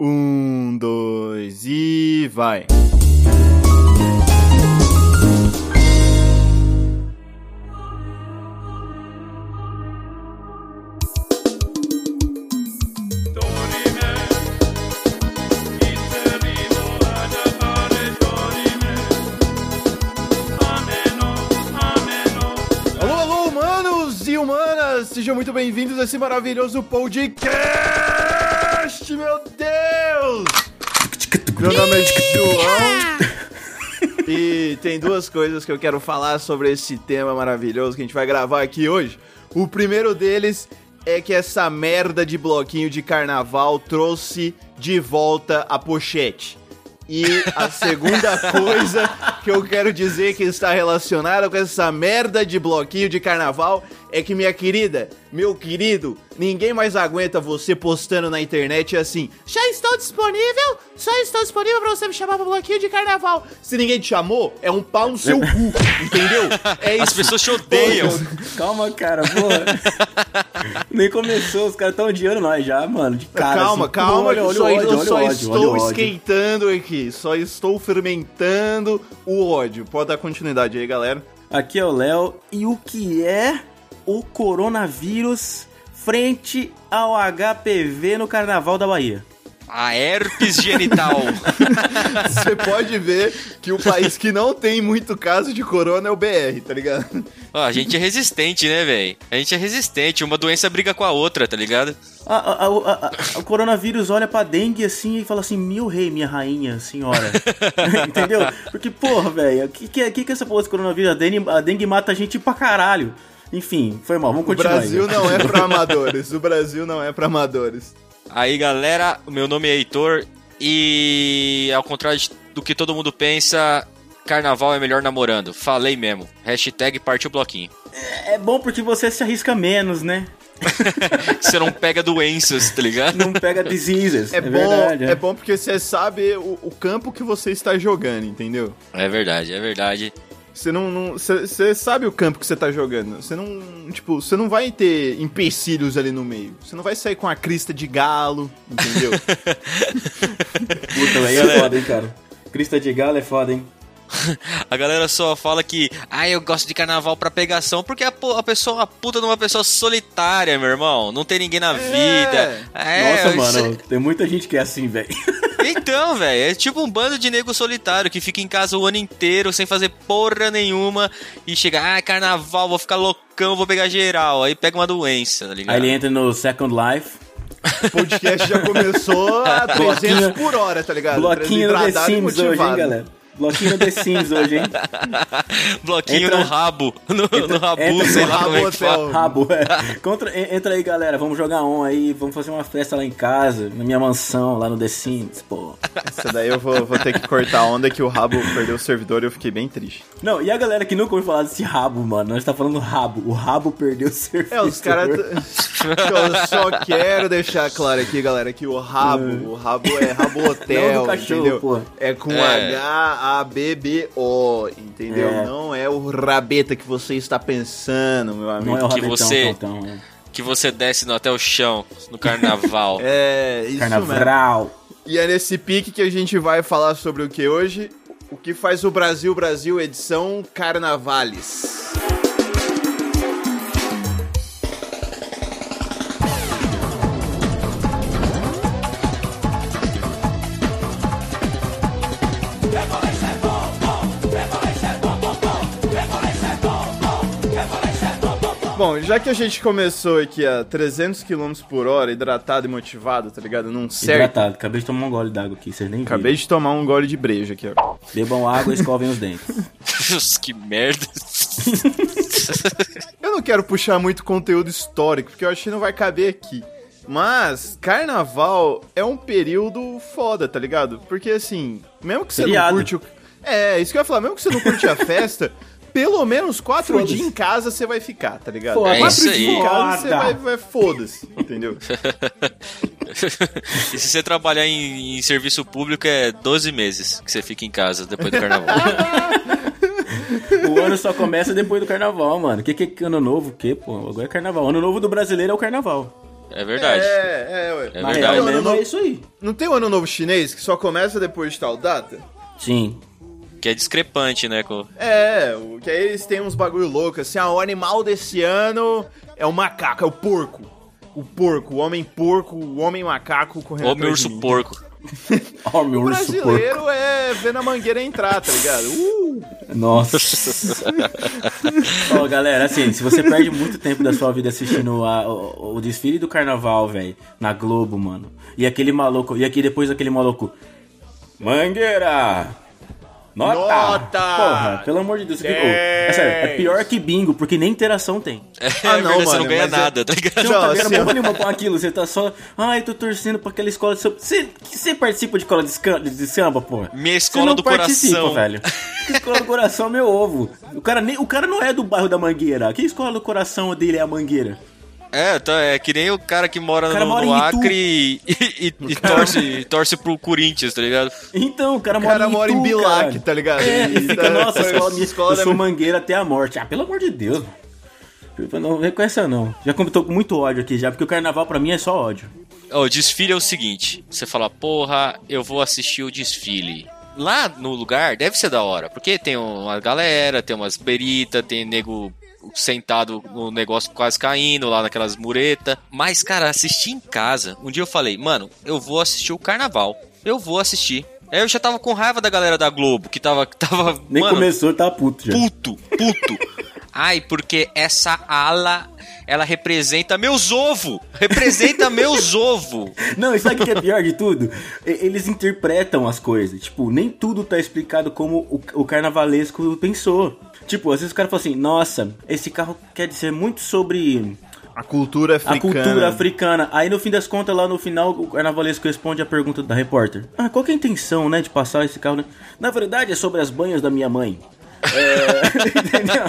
Um, dois e vai. Alô, alô, humanos e humanas! Sejam muito bem-vindos a esse maravilhoso podcast, meu Deus! Meu nome é João. E tem duas coisas que eu quero falar sobre esse tema maravilhoso que a gente vai gravar aqui hoje. O primeiro deles é que essa merda de bloquinho de carnaval trouxe de volta a pochete. E a segunda coisa que eu quero dizer que está relacionada com essa merda de bloquinho de carnaval é que, minha querida, meu querido, ninguém mais aguenta você postando na internet assim: já estou disponível, só estou disponível pra você me chamar pro bloquinho de carnaval. Se ninguém te chamou, é um pau no seu cu, entendeu? É isso. As pessoas te odeiam. Calma, cara, porra. Nem começou, os caras estão odiando nós já, mano. De cara. calma, assim. calma, Olha, só, ódio, eu só ódio, estou ódio. esquentando aqui, só estou fermentando o ódio. Pode dar continuidade aí, galera. Aqui é o Léo. E o que é o coronavírus frente ao HPV no Carnaval da Bahia? A herpes genital. Você pode ver que o país que não tem muito caso de corona é o BR, tá ligado? Ó, a gente é resistente, né, velho? A gente é resistente. Uma doença briga com a outra, tá ligado? A- a- a- o coronavírus olha pra dengue assim e fala assim: Meu rei, minha rainha, senhora. Entendeu? Porque, porra, velho, o que, que, é- que que é essa porra desse coronavírus? A dengue, a dengue mata a gente pra caralho. Enfim, foi mal, vamos O continuar. Brasil aí. não é pra amadores. O Brasil não é pra amadores. Aí, galera, o meu nome é Heitor e ao contrário do que todo mundo pensa, carnaval é melhor namorando. Falei mesmo. Hashtag partiu bloquinho. É bom porque você se arrisca menos, né? Você não pega doenças, tá ligado? Não pega diseases. É, É, bom, verdade. é bom porque você sabe o, o campo que você está jogando, entendeu? É verdade, é verdade. Você não, não você, você sabe o campo que você tá jogando. Você não, tipo, você não vai ter empecilhos ali no meio. Você não vai sair com a crista de galo, entendeu? Puta, velho, é foda, hein, cara. Crista de galo é foda, hein? A galera só fala que, ah, eu gosto de carnaval pra pegação, porque a, a pessoa é uma puta de uma pessoa solitária, meu irmão. Não tem ninguém na vida. É, Nossa, mano, tem muita gente que é assim, velho. Então, velho, é tipo um bando de nego solitário que fica em casa o ano inteiro sem fazer porra nenhuma e chega, ah, carnaval, vou ficar loucão, vou pegar geral. Aí pega uma doença, tá ligado? Aí ele entra no Second Life, O podcast já começou a 300 Bloquinho- por hora, tá ligado? bloquinho no The Sims hoje, hein, galera? Bloquinho no The Sims hoje, hein? Bloquinho Entra- no rabo, no, no rabu, entra sei lá como é que rabo fala. hotel. Rabo, é. Contra, en- entra aí, galera. Vamos jogar on aí. Vamos fazer uma festa lá em casa, na minha mansão, lá no The Sims, pô. Essa daí eu vou, vou ter que cortar a onda que o rabo perdeu o servidor e eu fiquei bem triste. Não, e a galera que nunca ouviu falar desse rabo, mano? Nós tá falando rabo. O rabo perdeu o serviço. É, os caras. Eu só quero deixar claro aqui, galera, que o rabo, o rabo é rabo hotel, Não do cachorro, entendeu? pô. É com É. H-A-B-B-O, entendeu? É. Não é o rabeta que você está pensando, meu amigo. Não é o que você- tão, tão, é. Que você desce no, até o chão, no carnaval. É, isso mesmo. Carnaval. E é nesse pique que a gente vai falar sobre o que hoje? O que faz o Brasil Brasil edição Carnavales. Bom, já que a gente começou aqui a 300 km por hora, hidratado e motivado, tá ligado? Num certo. Hidratado. Acabei de tomar um gole d'água aqui, vocês nem viram. Acabei de tomar um gole de breja aqui, ó. Bebam água e escovem os dentes. que merda. Eu não quero puxar muito conteúdo histórico, porque eu acho que não vai caber aqui. Mas, carnaval é um período foda, tá ligado? Porque assim, mesmo que você Feriado. não curte o. É, isso que eu ia falar, mesmo que você não curte a festa, pelo menos quatro dias em casa você vai ficar, tá ligado? É quatro isso dias em casa você vai, vai foda-se, entendeu? e se você trabalhar em, em serviço público é 12 meses que você fica em casa depois do carnaval. O ano só começa depois do carnaval, mano. Que que que ano novo? O que, pô? Agora é carnaval. Ano novo do brasileiro é o carnaval. É verdade. É, é, ué. É verdade. real é isso aí. Não tem o ano novo chinês que só começa depois de tal data? Sim. Que é discrepante, né? Com... É, que aí eles têm uns bagulho louco, assim, ah, o animal desse ano é o macaco, é o porco. O porco, o homem porco, o homem macaco correndo de urso mim. porco. Meu O urso porco. brasileiro é ver na mangueira entrar, tá ligado? Uh! Nossa. Ó, galera, assim, se você perde muito tempo da sua vida assistindo a- o, o desfile do carnaval, velho, na Globo, mano. E aquele maluco, e aqui depois aquele maluco. Mangueira! Nota! Nota! Porra, pelo amor de Deus, é sério, é pior que bingo, porque nem interação tem. É, Ah, verdade, não, você mano, não ganha é- nada, tá ligado? Você não, tá ganhando assim, porra nenhuma com aquilo, você tá só. Ai, tô torcendo pra aquela escola de samba. Você, você participa de escola de, scan- de samba, porra? Minha Você escola não do participa, coração. velho. Que escola do coração é meu ovo. O cara, nem, o cara não é do bairro da Mangueira. Que escola do coração dele é a Mangueira? É, tá, é que nem o cara que mora cara no, mora no em. Acre e, e- e torce, torce pro Corinthians, tá ligado? Então, o cara O mora cara em mora em Itu, Bilac, tá ligado? É, e fica, tá- nossa, escola, minha, escola eu da sou minha- Mangueira até a morte. Ah, pelo amor de Deus. Não vem com essa não. Já comentou com muito ódio aqui já, porque o carnaval pra mim é só ódio. Ó, o desfile é o seguinte: você fala, porra, eu vou assistir o desfile. Lá no lugar deve ser da hora, porque tem uma galera, tem umas beritas, tem nego sentado no negócio quase caindo lá naquelas muretas. Mas, cara, assistir em casa. Um dia eu falei, mano, eu vou assistir o carnaval. Eu vou assistir. Aí eu já tava com raiva da galera da Globo, que tava. que tava Nem mano, começou, tá puto já. puto, puto. Ai, porque essa ala, ela representa meus ovos. Representa meus ovos. Não, e sabe o que é pior de tudo? Eles interpretam as coisas. Tipo, nem tudo tá explicado como o, o carnavalesco pensou. Tipo, às vezes o cara fala assim, nossa, esse carro quer dizer muito sobre A cultura a africana. cultura africana. Aí no fim das contas, lá no final, o carnavalesco responde a pergunta da repórter. Ah, qual que é a intenção, né, de passar esse carro? né? Na verdade, é sobre as banhas da minha mãe. É, entendeu?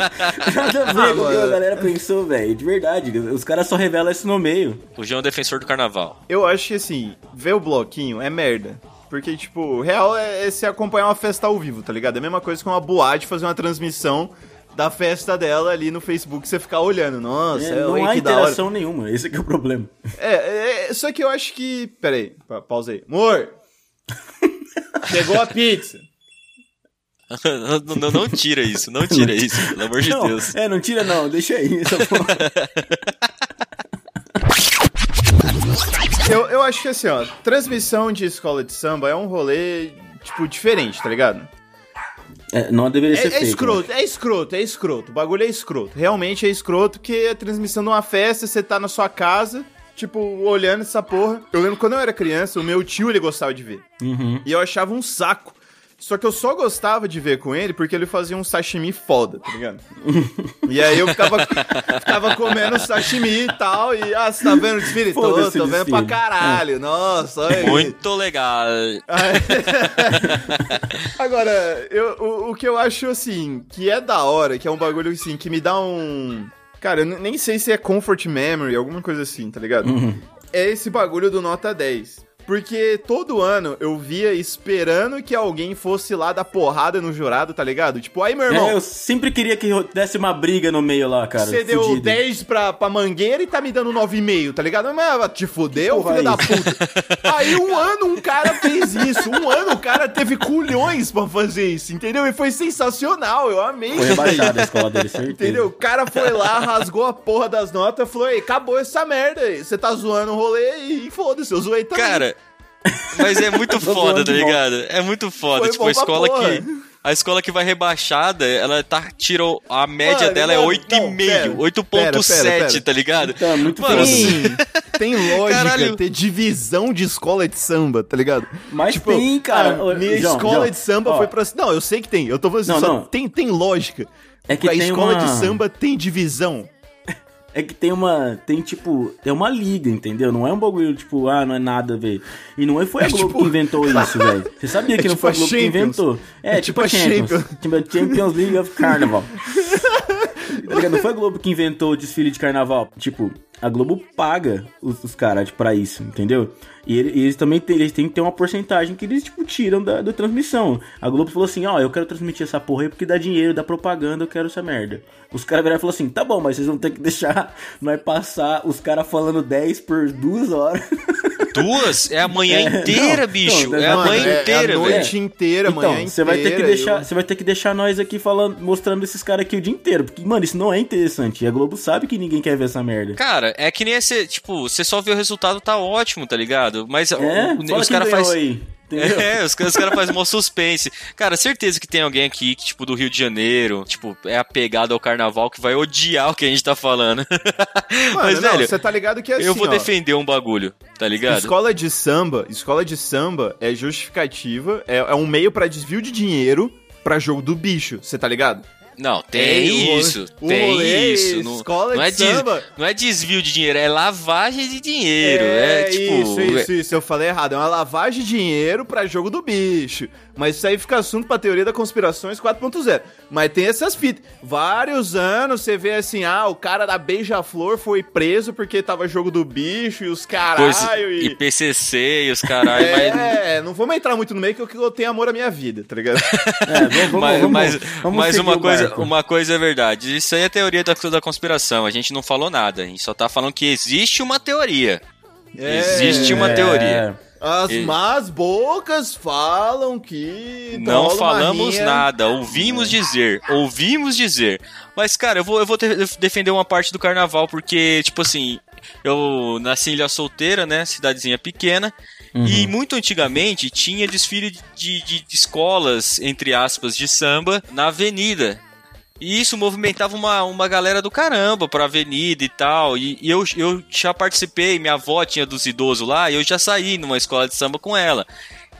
Nada a ver com o que a galera pensou, velho. De verdade. Os caras só revelam isso no meio. O João é o defensor do carnaval. Eu acho que assim, ver o bloquinho é merda. Porque, tipo, o real é, é se acompanhar uma festa ao vivo, tá ligado? É a mesma coisa que uma boate fazer uma transmissão da festa dela ali no Facebook você ficar olhando. Nossa, É, é, não há que da hora. interação nenhuma. Esse é que é o problema. É, é, é, só que eu acho que. Pera aí, pa- pausa aí. Amor! Chegou a pizza. não, não- não tira isso, não tira isso, pelo amor de não, Deus. É, não tira não, deixa aí. essa porra. Eu, eu acho que assim, ó, transmissão de escola de samba é um rolê, tipo, diferente, tá ligado? É, não deveria É, ser é feito. né? escroto, é escroto, é escroto. O bagulho é escroto. Realmente é escroto porque é transmissão de uma festa, você tá na sua casa, tipo, olhando essa porra. Eu lembro quando eu era criança, o meu tio ele gostava de ver. Uhum. E eu achava um saco. Só que eu só gostava de ver com ele porque ele fazia um sashimi foda, tá ligado? e aí eu ficava, ficava comendo sashimi e tal. E, ah, você tá vendo o desfile? Tô, tô vendo pra desfile. caralho. Nossa, olha aí. Muito legal. Agora, eu, o, o que eu acho, assim, que é da hora, que é um bagulho, assim, que me dá um... Cara, eu nem sei se é comfort memory, alguma coisa assim, tá ligado? É esse bagulho do nota 10. Porque todo ano eu via esperando que alguém fosse lá dar porrada no jurado, tá ligado? Tipo, aí, meu irmão, É, eu sempre queria que desse uma briga no meio lá, cara. você deu fudido. 10 pra, pra mangueira e tá me dando 9,5, tá ligado? Mas te fudeu, filho é da puta. Aí um ano um cara fez isso. Um ano o cara teve culhões pra fazer isso, entendeu? E foi sensacional, eu amei Foi rebaixada a escola dele, certeza. Entendeu? O cara foi lá, rasgou a porra das notas e falou: Ei, acabou essa merda aí. Você tá zoando o rolê e foda-se, eu zoei também. Cara, mas é muito foda, tá ligado? É muito foda. Foi tipo, a escola porra. que. A escola que vai rebaixada, ela tá. Tirou. A média Mano, dela mano, é não, pera, 8,5, pera, 8,7, pera, pera. tá ligado? Tá muito Mano. Tem, tem lógica Caralho. ter divisão de escola de samba, tá ligado? Mas tem, cara. ah, Ô, minha João, escola João, de samba ó, foi pra. Não, eu sei que tem. Eu tô falando assim, Não, só não. Tem, tem lógica. É que a tem escola uma- de samba tem divisão. É que tem uma. Tem tipo. É uma liga, entendeu? Não é um bagulho, tipo, ah, não é nada, velho. E não é- foi a É Globo tipo- que inventou isso, velho. Você sabia que É não tipo foi a Globo que inventou? É, É tipo tipo a Champions. Champions. Tipo Champions League of Carnival. Tá? Não foi a Globo que inventou o desfile de carnaval. Tipo, a Globo paga os, os caras pra isso, entendeu? E ele- e eles também têm, eles têm que ter uma porcentagem que eles, tipo, tiram da, da transmissão. A Globo falou assim, ó, eu quero transmitir essa porra aí porque dá dinheiro, dá propaganda, eu quero essa merda. Os caras viraram e falaram assim, tá bom, mas vocês vão ter que deixar nós passar os caras falando 10 por duas horas. Duas? É a manhã É, inteira, não, bicho. não, é a mano, manhã é, inteira, é a velho. noite inteira, então, manhã você vai ter que inteira, deixar, eu- você vai ter que deixar nós aqui falando, mostrando esses caras aqui o dia inteiro, porque mano, isso não é interessante. E a Globo sabe que ninguém quer ver essa merda. Cara, é que nem esse, tipo, você só vê o resultado, tá ótimo, tá ligado? Mas É, o- os caras fazem. aí. Entendeu? É, os, caras- os caras fazem mó suspense. Cara, certeza que tem alguém aqui, que, tipo, do Rio de Janeiro, tipo, é apegado ao carnaval, que vai odiar o que a gente tá falando. Mano, Mas, não, velho, você tá ligado que é assim, eu vou ó, defender um bagulho, tá ligado? Escola de samba, escola de samba é justificativa, é, é um meio pra desvio de dinheiro pra jogo do bicho, você tá ligado? Não, tem É, isso, o tem rolê é isso. Não, escola não de é des- samba. não é desvio de dinheiro, é lavagem de dinheiro. É, tipo. isso, isso, isso, eu falei errado, é uma lavagem de dinheiro pra jogo do bicho. Mas isso aí fica assunto pra teoria da conspirações 4.0. Mas tem essas fitas. Vários anos você vê assim, ah, o cara da Beija-Flor foi preso porque tava jogo do bicho e os caralho e... e PCC e os caralho, mas É, não vamos entrar muito no meio que eu, tenho amor à minha vida, tá ligado? É, vamos, vamos, mas, vamos, mas, vamos mas uma, coisa, barco. uma coisa é verdade. Isso aí é teoria da, da conspiração. A gente não falou nada. A gente só tá falando que existe uma teoria. Existe uma É. teoria. As E- más bocas falam que. Não falamos nada, ouvimos dizer, ouvimos dizer. Mas, cara, eu vou, eu vou te- defender uma parte do carnaval, porque, tipo assim, eu nasci em Ilha Solteira, né? Cidadezinha pequena. E muito antigamente tinha desfile de, de- de escolas, entre aspas, de samba na avenida. E isso movimentava uma, uma galera do caramba pra avenida e tal. E, e eu, eu já participei, minha avó tinha dos idosos lá, e eu já saí numa escola de samba com ela.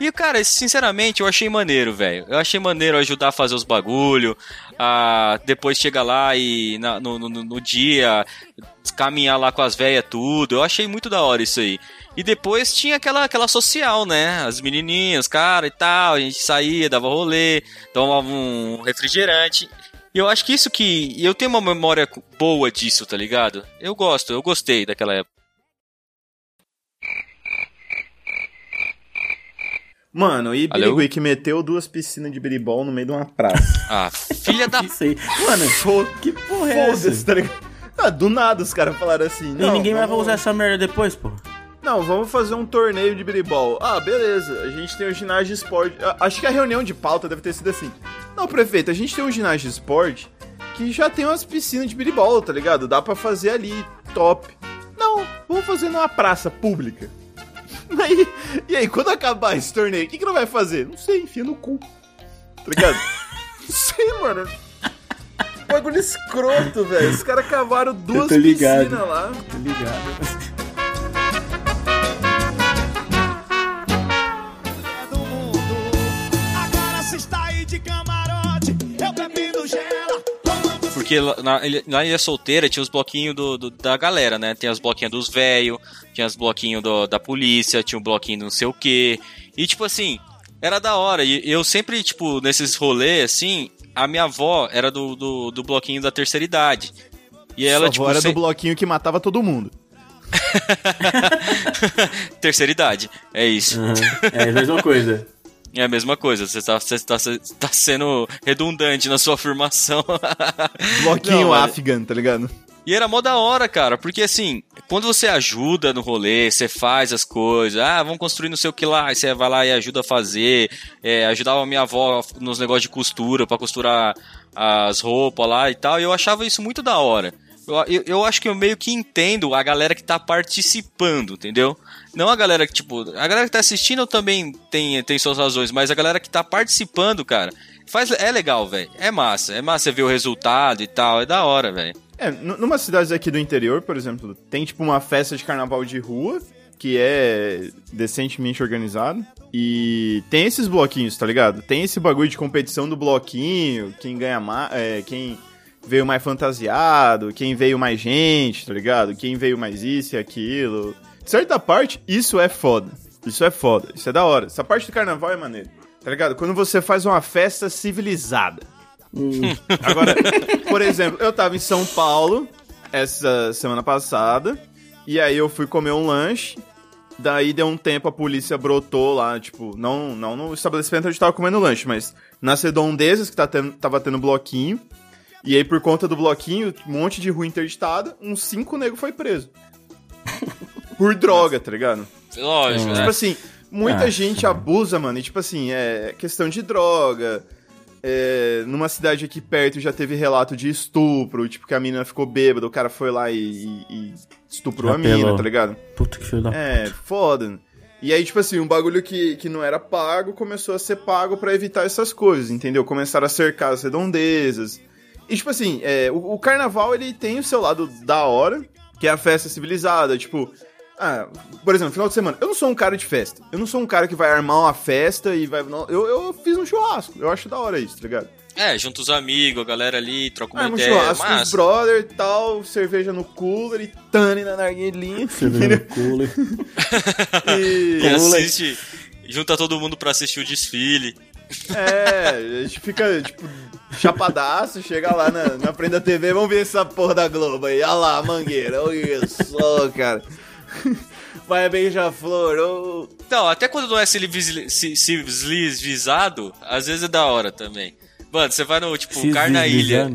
E, cara, sinceramente, eu achei maneiro, velho. Eu achei maneiro ajudar a fazer os bagulho, a depois chegar lá e na- no, no, no dia caminhar lá com as velhas tudo. Eu achei muito da hora isso aí. E depois tinha aquela, aquela social, né? As menininhas, cara e tal. A gente saía, dava rolê, tomava um refrigerante. E eu acho que isso que. Eu tenho uma memória boa disso, tá ligado? Eu gosto, eu gostei daquela época. Mano, e? Birigui que meteu duas piscinas de biribol no meio de uma praça. Ah, filha da. Aí. Mano, que porra é essa? tá ligado? Ah, do nada os caras falaram assim. E Não, ninguém mais vai vamos- usar essa merda depois, pô. Não, vamos fazer um torneio de biribol. Ah, beleza. A gente tem o ginásio de esporte. Ah, Acho que a reunião de pauta deve ter sido assim. Não, prefeito, a gente tem um ginásio de esporte que já tem umas piscinas de biribol, tá ligado? Dá pra fazer ali, top. Não, vamos fazer numa praça pública. Aí, e aí, quando acabar esse torneio, o que, que não vai fazer? Não sei, enfia no cu. Tá ligado? Não sei, mano. Bagulho escroto, velho. Os caras cavaram duas tô piscinas lá. Tá ligado? Porque lá na, ilha- na Ilha Solteira tinha os bloquinhos do, do- da galera, né? Tem os bloquinhos dos velhos, tinha os bloquinhos do- da polícia, tinha um bloquinho do não sei o quê. E tipo assim, era da hora. E eu sempre, tipo, nesses rolês, assim, a minha avó era do, do, do bloquinho da terceira idade. E ela, Sua tipo, avó era sem- do bloquinho que matava todo mundo. terceira idade. É isso. Uhum. É a mesma coisa. É a mesma coisa. Você tá, você tá, você tá sendo redundante na sua afirmação. Bloquinho Não, Afghan, tá ligado? E era mó da hora, cara, porque assim, quando você ajuda no rolê, você faz as coisas, ah, vamos construir não sei o que lá, aí você vai lá e ajuda a fazer, é, ajudava a minha avó nos negócios de costura, pra costurar as roupas lá e tal, e eu achava isso muito da hora. Eu, eu, acho que eu meio que entendo a galera que tá participando, entendeu? Não a galera que, tipo, a galera que tá assistindo também tem, tem suas razões, mas a galera que tá participando, cara, faz, é legal, velho. É massa, é massa ver o resultado e tal, é da hora, velho. É, numa cidade aqui do interior, por exemplo, tem tipo uma festa de carnaval de rua, que é decentemente organizado. E tem esses bloquinhos, tá ligado? Tem esse bagulho de competição do bloquinho, quem ganha mais. quem veio mais fantasiado, quem veio mais gente, tá ligado? Quem veio mais isso e aquilo. De certa parte, isso é foda. Isso é foda. Isso é da hora. Essa parte do carnaval é maneiro. Tá ligado? Quando você faz uma festa civilizada. Agora, por exemplo, eu tava em São Paulo essa semana passada E aí eu fui comer um lanche. Daí deu um tempo, a polícia brotou lá, tipo, não, não no estabelecimento onde tava comendo lanche, mas nas redondezas que tá tendo, tava tendo bloquinho. E aí, por conta do bloquinho, um monte de rua interditada, uns cinco negros foi preso. por droga, tá ligado? Lógico, né? Tipo assim, muita Ah, gente sim. abusa, mano. E tipo assim, é questão de droga. É, numa cidade aqui perto já teve relato de estupro, tipo, que a menina ficou bêbada, o cara foi lá e, e- e estuprou a menina, tá ligado? Puta que filho da É, foda. E aí, tipo assim, um bagulho que, que não era pago começou a ser pago pra evitar essas coisas, entendeu? Começaram a cercar as redondezas. E, tipo assim, é, o, o carnaval, ele tem o seu lado da hora, que é a festa civilizada, tipo... Ah, por exemplo, final de semana, eu não sou um cara de festa. Eu não sou um cara que vai armar uma festa e vai... não, eu, eu fiz um churrasco, eu acho da hora isso, tá ligado? É, junta os amigos, a galera ali, troca uma um ideia. churrasco com os brother e tal, cerveja no cooler e tane na narguilinha. Cerveja no culo. E... e assiste, junta todo mundo pra assistir o desfile. É, a gente fica, tipo, chapadaço, chega lá na, na frente da TV, vamos ver essa porra da Globo aí. Olha lá, mangueira, olha só, cara. Vai beija-flor, ô. Não, até quando não é civilizado, civilizado, às vezes é da hora também. Mano, você vai no, tipo, Carna Ilha.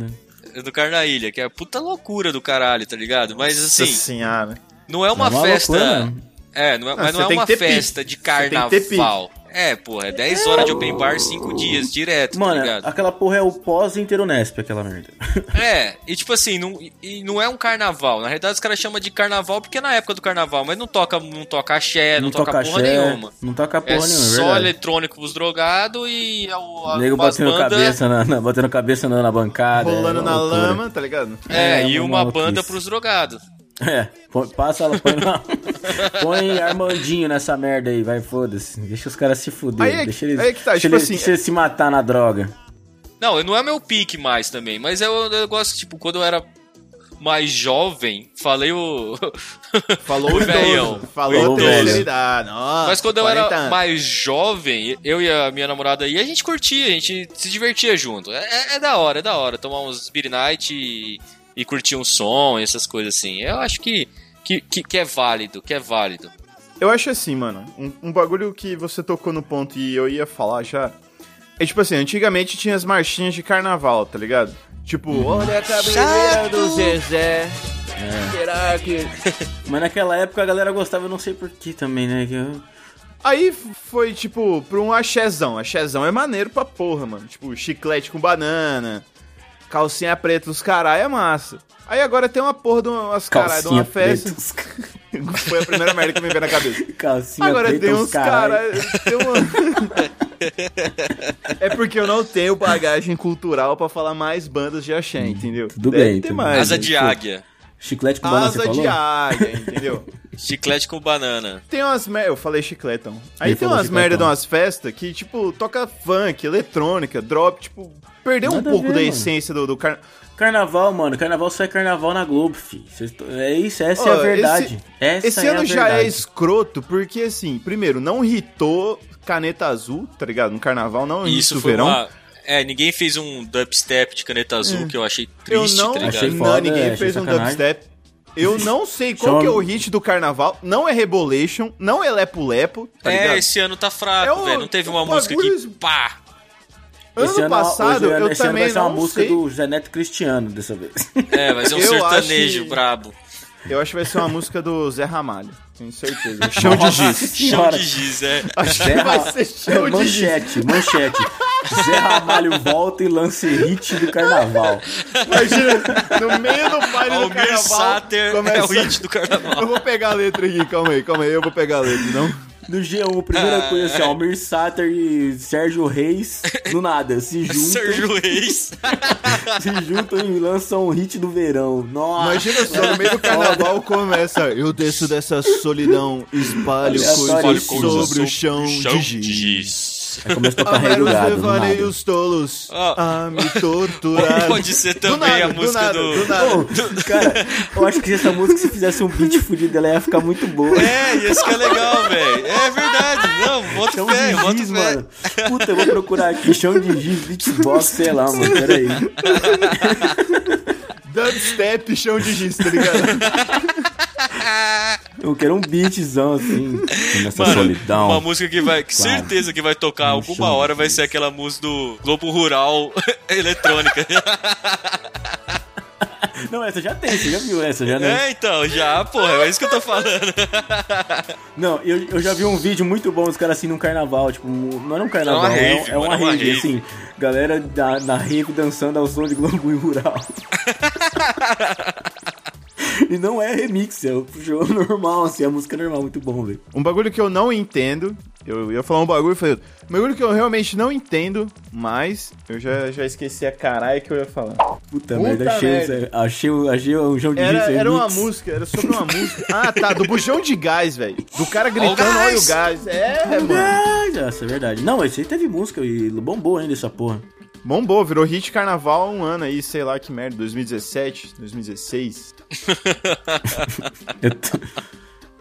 No Carna Ilha, que é a puta loucura do caralho, tá ligado? Mas Nossa assim, senhora. não é uma, É uma festa. loucura é, não é, mas você não é uma festa de Você tem que ter pique. carnaval. É, porra, é 10 horas de open bar, 5 dias, direto, tá Mano, ligado? aquela porra é o pós-Interunesp, aquela merda. É, e tipo assim, não, e não é um carnaval. Na realidade, os caras chamam de carnaval porque é na época do carnaval, mas não toca, não toca axé, não, toca, porra axé, nenhuma. Não toca porra É nenhuma, é só verdade. eletrônico pros drogados e a, a, O nego batendo banda- cabeça na, na- batendo cabeça na, na bancada. Rolando é na loucura. lama, tá ligado? É, É, e uma uma banda pros drogados. É, põe- passa ela, põe lá. põe Armandinho nessa merda aí, vai, foda-se. Deixa os caras se fuder. Aí é- deixa eles, aí é que tá, deixa tipo eles assim, se, se matar na droga. Não, não é meu pique mais também, mas eu, eu gosto, tipo, quando eu era mais jovem, falei o. Falou O velhão. falou o velho. Mas quando eu 40 era anos. mais jovem, eu e a minha namorada aí, a gente curtia, a gente se divertia junto. É, é- é da hora, é da hora. Tomar uns beer night e, e curtir um som, essas coisas assim. Eu acho que, que, que, que é válido, que é válido. Eu acho assim, mano, um, um bagulho que você tocou no ponto e eu ia falar já. É tipo assim, antigamente tinha as marchinhas de carnaval, tá ligado? Tipo, olha a cabeleira do Zezé. Será que. Mas naquela época a galera gostava, eu não sei porquê também, né? Que eu- Aí foi, tipo, pra um axézão. Axézão é maneiro pra porra, mano. Tipo, chiclete com banana, calcinha preta dos caralho é massa. Aí agora tem uma porra de umas caralho de uma Calcinha festa. preta, os Foi a primeira merda que me veio na cabeça. Calcinha Agora preta, tem os uns caralho. Tem uma... é porque eu não tenho bagagem cultural pra falar mais bandas de axé, entendeu? tudo Deve bem, ter tudo mais. Asa gente, de águia, Chiclete com banana, você Asa falou? de águia, entendeu? chiclete com banana. Tem umas merda. Eu falei chicletão. Aí Ele tem umas merda de umas festas que, tipo, toca funk, eletrônica, drop, tipo, perdeu Nada um pouco ver, da mano. essência do, do car... Carnaval, mano. Carnaval só é carnaval na Globo, fi. É isso, essa é Ó, a verdade. Essa Esse é ano a já verdade. é escroto, porque assim, primeiro, não hitou caneta azul, tá ligado? No carnaval, não Isso no foi verão. uma. É, ninguém fez um dubstep de caneta azul que eu achei Eu triste, não, tá ligado? Achei não, foda, ninguém é, achei fez um sacanagem. dubstep. Eu não sei qual Chama- que é o hit do carnaval. Não é Rebolation, não é Lepo Lepo, tá é, ligado? esse ano tá fraco, É o- velho. Não teve uma música bagulho- que pá! Ano Esse passado, hoje, eu esse ano também vai ser uma não música sei. do Zé Neto Cristiano dessa vez. É, mas é um Eu sertanejo acho brabo. Eu acho que vai ser uma música do Zé Ramalho. Tenho certeza. Chão de giz. Chão de giz, é. Acho que vai ser chão de giz. manchete, manchete. Zé Ramalho volta e lança hit do carnaval. Imagina, no meio do baile do carnaval. Sater é começa... o hit do carnaval. Eu vou pegar a letra aqui, calma aí, calma aí, eu vou pegar a letra, não? No G1, primeira Ah. coisa assim, Almir Sater e Sérgio Reis, do nada, se juntam, Sérgio Reis. se juntam e lançam um hit do verão. Nossa! Imagina só, no meio do carnaval começa. Eu desço dessa solidão, espalho coisas sobre o chão chão de giz. Aí começa a tocar A Rei do Gado, do devaneios tolos Ah. a me torturar. Pode ser Do também nada, a música nada, do. do nada. Ô, cara, eu acho que se essa música, se fizesse um beat fudido, ela ia ficar muito boa. É, e esse que é legal, velho. É verdade. Não, bota Chão fé, de bota giz, fé. mano. Puta, eu vou procurar aqui. Chão de giz, beatbox, sei lá, mano. Peraí. Dubstep, chão de giz, tá ligado? Eu quero um beatzão assim, nessa Mano, solidão. uma música que vai. Que Claro. certeza que vai tocar No alguma hora vai ser aquela música do Globo Rural eletrônica. Não, essa já tem, você já viu essa, já né? é, então, já, porra, é isso que eu tô falando. Não, eu, eu já vi um vídeo muito bom dos caras assim num carnaval, tipo, não era um carnaval, É uma é, rave, é uma mano, é uma rave, rave. assim, galera da, na rave dançando ao som de Globo Rural. e não é remix, é o show normal, assim, a música normal, muito bom, velho. Um bagulho que eu não entendo. Eu ia falar um bagulho e falei. Um bagulho que eu realmente não entendo, mas eu já, já esqueci a caralho que eu ia falar. Puta, Puta merda, achei, merda. achei, achei um jogo de Era, era uma música, era sobre uma música. Ah, tá, do bujão de gás, velho. Do cara gritando, Ó o olha o gás. gás. É, mano. Verdade, essa é verdade. Não, esse aí teve música e bombou ainda essa porra. Bombou, virou hit carnaval há um ano aí, sei lá que merda, 2017, 2016. Eu tô,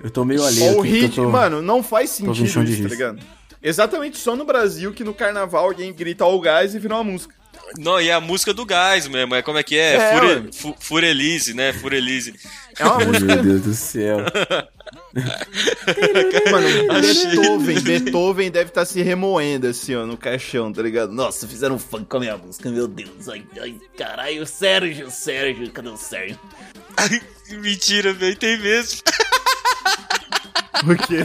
eu tô meio. Ou o hit, tô- mano, não faz sentido isso, tá ligado? Exatamente só no Brasil que no carnaval alguém grita o gás e vira uma música. Não, e é a música do gás mesmo, é como é que é? É, Fure, mano. fu, Furelise, né? Furelise. É uma música Meu Deus do céu. Mano, Beethoven, Beethoven deve estar se remoendo assim, ó, no caixão, tá ligado? Nossa, fizeram um funk com a minha música, meu Deus. Ai, ai, caralho, Sérgio, Sérgio, cadê o Sérgio? Ai, Mentira, velho, tem mesmo. Por quê?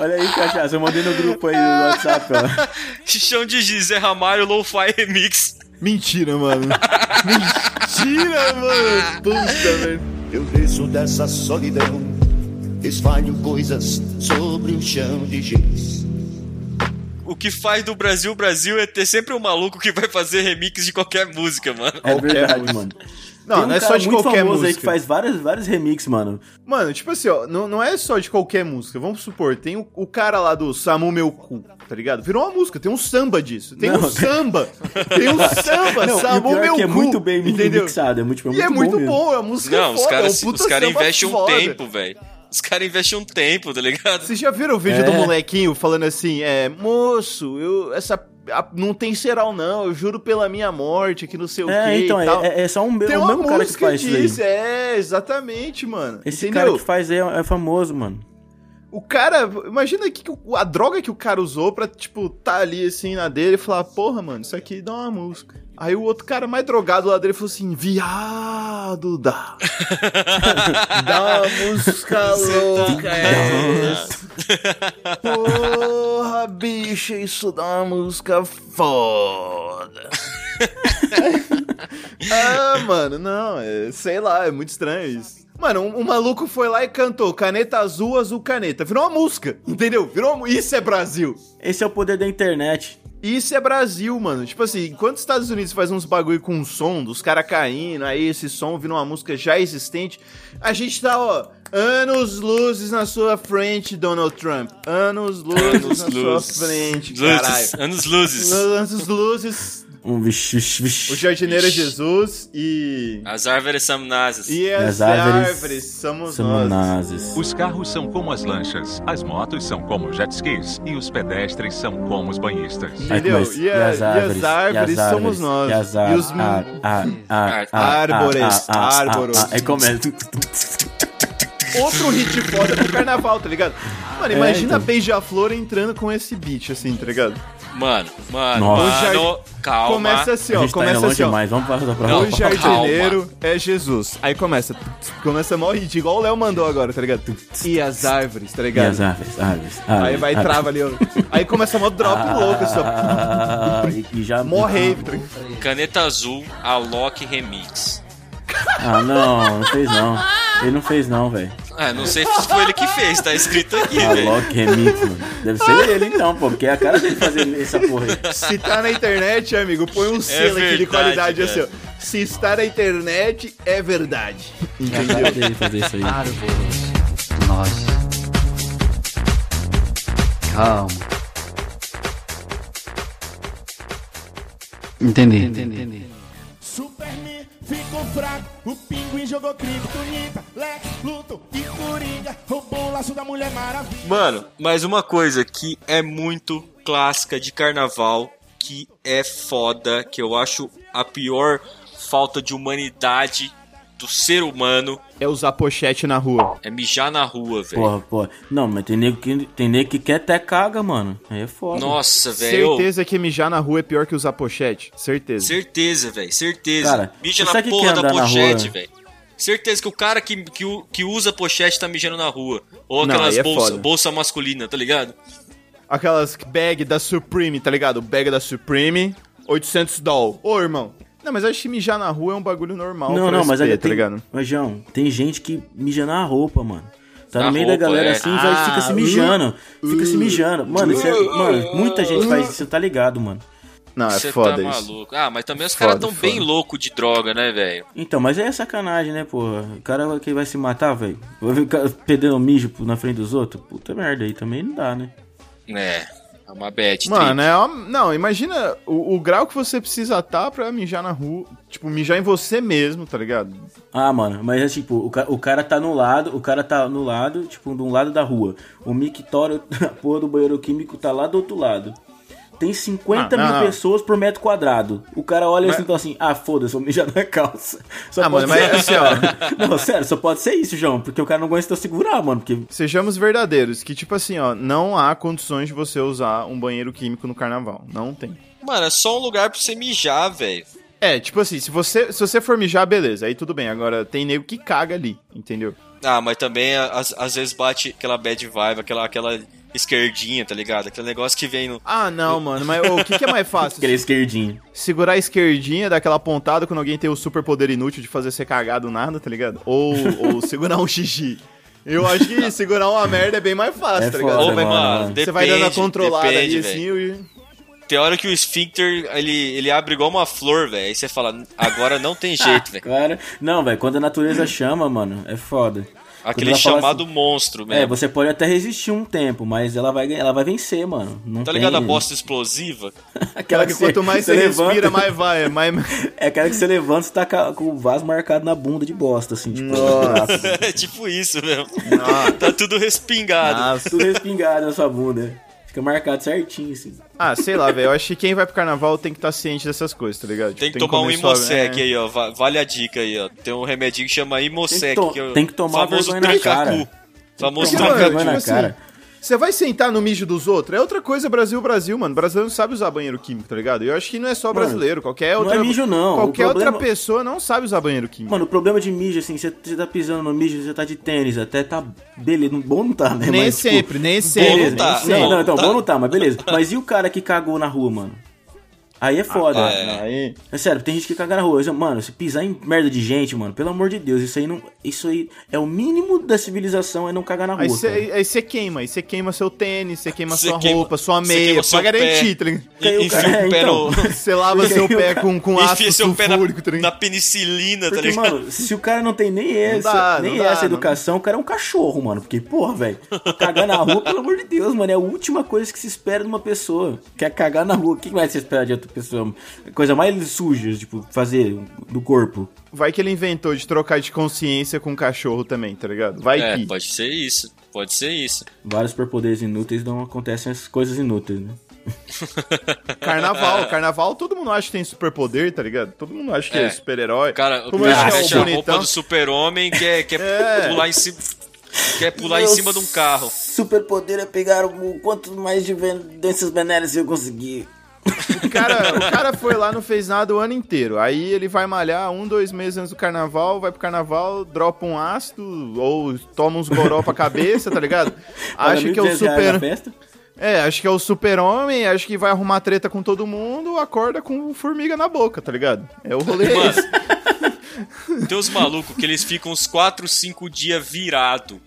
Olha aí, cachaça, eu mandei no grupo aí no WhatsApp, ó. Chão de giz, Zé Ramalho, Lo-Fi Remix. Mentira, mano. Mentira, mano. Puta, velho. Eu desço dessa solidão, espalho coisas sobre o chão de giz. O que faz do Brasil Brasil é ter sempre um maluco que vai fazer remix de qualquer música, mano. É verdade, mano. Não, Tem um não é cara só de muito qualquer música. aí que faz vários, vários remix, mano. Mano, tipo assim, ó, não, não é só de qualquer música. Vamos supor, tem o, o cara lá do Samu Meu Cu, tá ligado? Virou uma música, tem um samba disso. Tem Não, um samba. Tem um samba, Não, e o Samu é Meu que é Cu. muito bem entendeu? mixado, é muito, é E é muito mesmo. bom, a música Não, é os foda, caras é um os cara investem um foda. tempo, velho. Os caras investem um tempo, tá ligado? Vocês já viram o vídeo É. do molequinho falando assim, é, moço, eu, essa, a- não tem ceral não, eu juro pela minha morte, que não sei o É, que então, é, é- é só um, Tem o uma mesmo cara que faz isso aí. é, exatamente, mano. Esse Entendeu? cara que faz aí é, é famoso, mano. O cara, imagina que, o- a droga que o cara usou pra, tipo, tá ali assim na dele e falar, porra, mano, isso aqui dá uma música. Aí o outro cara mais drogado lá dele falou assim, viado, dá. dá uma música louca, é. Porra, bicho, isso dá uma música foda. ah, mano, não, é, sei lá, é muito estranho isso. Mano, um, um maluco foi lá e cantou caneta azul, azul caneta. Virou uma música, entendeu? Virou uma... Isso é Brasil. Esse é o poder da internet. Isso é Brasil, mano. Tipo assim, enquanto os Estados Unidos faz uns bagulho com um som, dos caras caindo, aí esse som vira uma música já existente, a gente tá, ó, anos luzes na sua frente, Donald Trump. Anos luzes na sua frente, caralho. Luzes, anos luzes. Anos luzes, Um vixi, vixi, vixi. o jardineiro é Jesus e... As árvores são nazis. E as, As árvores árvores, somos São nós. nazis. Os carros são como as lanchas, as motos são como jet skis e os pedestres são como os banhistas. Entendeu? começa, E, a- e as árvores, somos nós. E as E árvores. os- ar- ar- ar- ar- Árvores, ar- ar- ar- árvores. Aí começa. Outro hit foda pro carnaval, tá ligado? Mano, imagina então. Beija-Flor entrando com esse beat, assim, tá ligado? Mano, mano, Nossa. mano, calma. Começa assim, A ó, gente tá começa longe assim, ó. demais, vamos para pra O jardineiro é Jesus. Aí começa, começa mó hit, igual o Léo mandou agora, tá ligado? E as árvores, tá E ligado? as árvores, árvores, Aí árvores, vai e árvores. trava ali, ó. Aí começa mó drop louco, assim, ó. Ah, e, e já Mó rave, tá? Caneta Azul, Alok Remix. Ah, não, não fez não. Ele não fez não, velho. Ah, não sei se foi ele que fez, tá escrito aqui, velho. Alok Remix, mano. Deve ser ele então, pô, porque é a cara dele fazer essa porra aí. Se tá na internet, amigo, põe um selo aqui de qualidade assim, ó. cara. Se está na internet, é verdade. É a cara dele fazer isso aí. Árvores, nós. Calma. Entendi. Entendi. Superman ficou fraco, o pinguim jogou criptonita, Lex, Luto e Coringa roubou o laço da Mulher Maravilha. Mano, mas uma coisa que é muito clássica de carnaval, que é foda, que eu acho a pior falta de humanidade do ser humano É usar pochete na rua. é mijar na rua, velho. Porra, porra. Não, mas tem nego que, tem nego que quer até caga, mano. Aí é foda. Nossa, velho. Certeza que mijar na rua é pior que usar pochete. Certeza. Certeza, velho. Certeza. Cara, Mija na porra é da pochete, velho. Certeza que o cara que, que, que usa pochete tá mijando na rua. Ou Não, aquelas aí é bolsas foda. bolsa masculina, tá ligado? Aquelas bag da Supreme, tá ligado? Bag da Supreme, 800 doll. Ô, irmão. Não, mas acho que mijar na rua é um bagulho normal. Não, não, mas SP, olha, tá tem, ligado? mas, João, tem gente que mija na roupa, mano. Tá Na no meio roupa, da galera é. assim, vai, fica Ah, se mijando. Fica se mijando. Mano, isso é, mano, muita gente faz isso, você tá ligado, mano. Não, é Você foda tá isso. maluco. Ah, mas também os caras tão bem foda. louco de droga, né, velho? Então, mas é sacanagem, né, porra? O cara que vai se matar, velho. Vai ficar perdendo mijo na frente dos outros? Puta merda, aí também não dá, né? É. É uma bad Mano, trip. é. ó- Não, imagina o, o grau que você precisa tá pra mijar na rua. Tipo, mijar em você mesmo, tá ligado? Ah, mano, mas é tipo, o, ca- o cara tá no lado, o cara tá no lado, tipo, de um lado da rua. O mictório, a porra do banheiro químico tá lá do outro lado. Tem 50 Ah, não, mil não. pessoas por metro quadrado. O cara olha Mas- assim e fala assim, ah, foda-se, vou mijar na calça. Só Ah, pode mano, mas ser- assim, ó. Não, sério, só pode ser isso, João, porque o cara não aguenta segurar, mano, porque... Sejamos verdadeiros, que tipo assim, ó, não há condições de você usar um banheiro químico no carnaval. Não tem. Mano, é só um lugar pra você mijar, velho. É, tipo assim, se você, se você for mijar, beleza, aí tudo bem. Agora, tem nego que caga ali, entendeu? Ah, mas também às, às vezes bate aquela bad vibe, aquela, aquela esquerdinha, tá ligado? Aquele negócio que vem no. Ah, não, mano, mas ô, o que, que é mais fácil? Aquele esquerdinho. Segurar a esquerdinha, dar aquela pontada quando alguém tem o super poder inútil de fazer você cagar do nada, tá ligado? Ou, ou segurar um xixi. Eu acho que segurar uma merda é bem mais fácil, É tá foda, ligado? Ô, mas, mano, mano, depende, você vai dando a controlada depende, ali velho. assim e... Tem hora que o esfíncter, ele, ele abre igual uma flor, velho. Aí você fala, agora não tem jeito, velho. Cara, não, velho, quando a natureza chama, mano, é foda. Aquele chamado assim- monstro, É, mesmo. você pode até resistir um tempo, mas ela vai, ela vai vencer, mano. Não Tá tem- ligado a bosta explosiva? Aquela que quanto mais você, respira, mais vai. Mais... É aquela que você levanta e tá com o vaso marcado na bunda de bosta, assim, tipo. Nossa. é tipo isso mesmo. Tá tudo respingado. Nossa. Tudo respingado na sua bunda. Fica marcado certinho, assim. Ah, sei lá, velho. Eu acho que quem vai pro carnaval tem que estar ciente dessas coisas, tá ligado? Tem Tipo, que tomar um Imosec é. aí, ó. Va- Vale a dica aí, ó. Tem um remedinho que chama Imosec. Tem que to- que é o tem que tomar famoso vergonha na cara. Famoso Porque, Tomar mano, vergonha tipo. Você vai sentar no mijo dos outros? É outra coisa Brasil, Brasil, mano. Brasileiro não sabe usar banheiro químico, tá ligado? Eu acho que não é só Mano, brasileiro. Qualquer não outra. é mijo, não. O Qualquer problema- outra pessoa não sabe usar banheiro químico. Mano, o problema de mijo, assim, você, tá pisando no mijo, você tá de tênis, até tá. Beleza, bom não tá, né? nem Mas, tipo, sempre, nem bom sempre. não nem tá. sempre. Não, não, então, Tá. bom não tá, mas beleza. Mas e o cara que cagou na rua, mano? Aí é foda. é. Aí, É sério, tem gente que caga na rua. Mano, se pisar em merda de gente, mano, pelo amor de Deus, isso aí não. Isso aí é o mínimo da civilização, é não cagar na rua. aí você queima, aí você queima seu tênis, você queima Você sua queima- roupa, sua meia, pra garantir, tá ligado? Enfia o pé então. no... Você lava seu pé com, com ácido seu pé na, sulfúrico, tá na penicilina, tá Porque, ligado? mano, se o cara não tem nem essa, dá, nem não dá, essa não- educação, o cara é um cachorro, mano. Porque, porra, velho, cagar na rua, pelo amor de Deus, mano, é a última coisa que se espera de uma pessoa. Quer cagar na rua. O que mais se espera de outra pessoa? Coisa mais suja, tipo, fazer do corpo. Vai que ele inventou de trocar de consciência com cachorro também, tá ligado? Vai É, que. pode ser isso. Pode ser isso. Vários superpoderes inúteis não acontecem as coisas inúteis, né? Carnaval, carnaval, todo mundo acha que tem superpoder, tá ligado? Todo mundo acha que é, É. super-herói. Cara, o Como cara acha que é o a roupa bonitão. do super-homem quer, quer É. pular em cima... Quer pular em cima de um carro. Superpoder é pegar o quanto mais de desses benélicos eu conseguir. O cara, o cara foi lá, não fez nada o ano inteiro. Aí ele vai malhar um, dois meses antes do carnaval, vai pro carnaval, dropa um ácido ou toma uns goró pra cabeça, tá ligado? Acha que é o super. É, acho que é o super-homem, acho que vai arrumar treta com todo mundo, acorda com formiga na boca, tá ligado? É o rolê Mano. Tem uns malucos que eles ficam uns 4, 5 dias virado.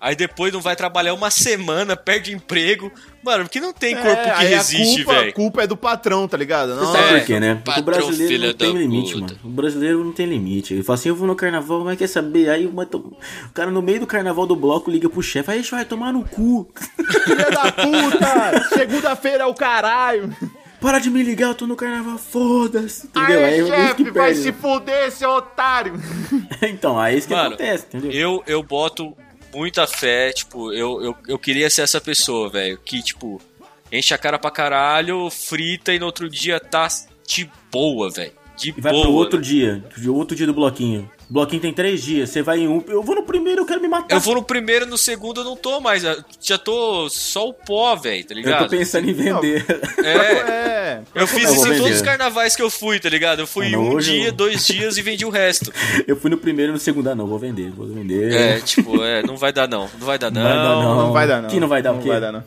Aí depois não vai trabalhar uma semana, perde emprego. Mano, porque não tem corpo É, que resiste, a culpa, a velho. culpa é do patrão, tá ligado? Não, Sabe É, por quê, né? Porque o patrão, brasileiro não tem limite, puta. mano. O brasileiro não tem limite. Ele fala assim, eu vou no carnaval, mas quer saber? Aí o cara no meio do carnaval do bloco liga pro chefe, aí a gente vai tomar no cu. filha da puta! Segunda-feira é o caralho! Para de me ligar, eu tô no carnaval, foda-se. Entendeu? Aí, Aí é isso que chefe, vai se fuder, seu otário! então, aí é isso que Mano, acontece, entendeu? Eu, eu boto muita fé, tipo, eu, eu, eu queria ser essa pessoa, velho. Que, tipo, enche a cara pra caralho, frita e no outro dia tá de boa, velho. De E vai boa. pro outro dia, de outro dia do bloquinho. Bloquinho tem três dias, você vai em um, eu vou no primeiro, eu quero me matar. Eu vou no primeiro, no segundo eu não tô mais. eu Já tô só o pó, velho, tá Eu ligado? tô pensando em vender. É. É. Eu fiz Eu isso em todos os carnavais que eu fui, tá ligado? Eu fui Ah, não, um hoje eu- dia, dois dias e vendi o resto. Eu fui no primeiro e no segundo, ah, não, vou vender, vou vender. É, tipo, é, não vai dar não. Não vai dar não. Não vai dar, Não, não vai dar, não. Que não vai dar o não quê? vai dar, não.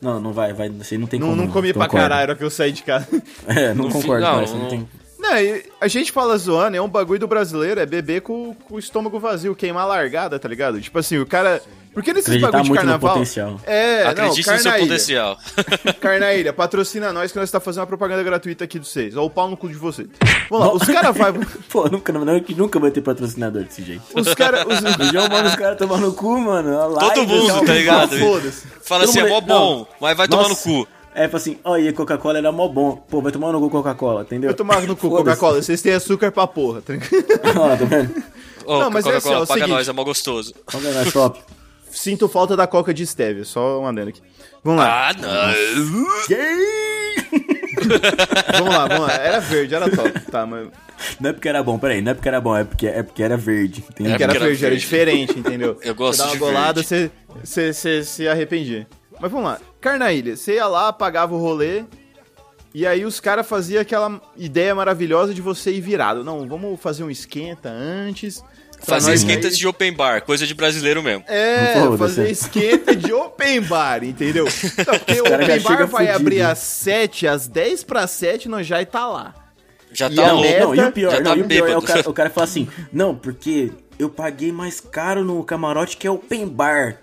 Não, não vai, vai, você não tem Não, como. não comi pra concordo. caralho a hora que eu saí de casa. É, não fim, concordo não, com essa, não não- tem. Não, e a gente fala zoando, é um bagulho do brasileiro, é beber com, com o estômago vazio, queimar a largada, tá ligado? Tipo assim, o cara. Porque nesses Acreditar bagulho de muito no carnaval. potencial. É, não, Acredite no seu potencial. Carnaília, patrocina nós que nós tá fazendo uma propaganda gratuita aqui dos seis. Ó, o pau no cu de vocês. Vamos lá, os caras vai. Pô, nunca, não, que nunca vai ter patrocinador desse jeito. Os caras. Os... Manda os caras tomar no cu, mano. live, Todo mundo, tá ligado? Foda-se. Fala assim, é mó bom, não. mas vai tomar no Nossa. cu. É, tipo assim, ó, e a Coca-Cola era mó bom. Pô, vai tomar no cu Coca-Cola, entendeu? Eu tomar no cu. Coca-Cola, vocês têm açúcar pra porra, tá ligado? Ó, tá vendo? Não, mas é assim, ó, Coca-Cola, o paga seguinte. nós, é mó gostoso. É mais top? Sinto falta da coca de stevia, só um adendo aqui. Vamos lá, Ah, não. vamos lá, vamos lá. Era verde, era top, tá, mas... Não é porque era bom, peraí, não é porque era bom, é porque, é porque era verde. Entendeu? Porque era porque era verde, era diferente, entendeu? Eu gosto você dá uma de golada, verde. você, você, você se arrependia. Mas vamos lá. Carnaília, você ia lá, pagava o rolê, e aí os caras faziam aquela ideia maravilhosa de você ir virado. Não, vamos fazer um esquenta antes. Fazer esquenta aí- de open bar, coisa de brasileiro mesmo. É, fazer esquenta de open bar, entendeu? Então, porque o open bar vai fudido. abrir às 7, às 10 para 7, nós já tá lá. Já E tá louco. meta- Não, e o pior, Já não, tá e o pior é o cara, o cara fala assim, não, porque eu paguei mais caro no camarote que é open bar.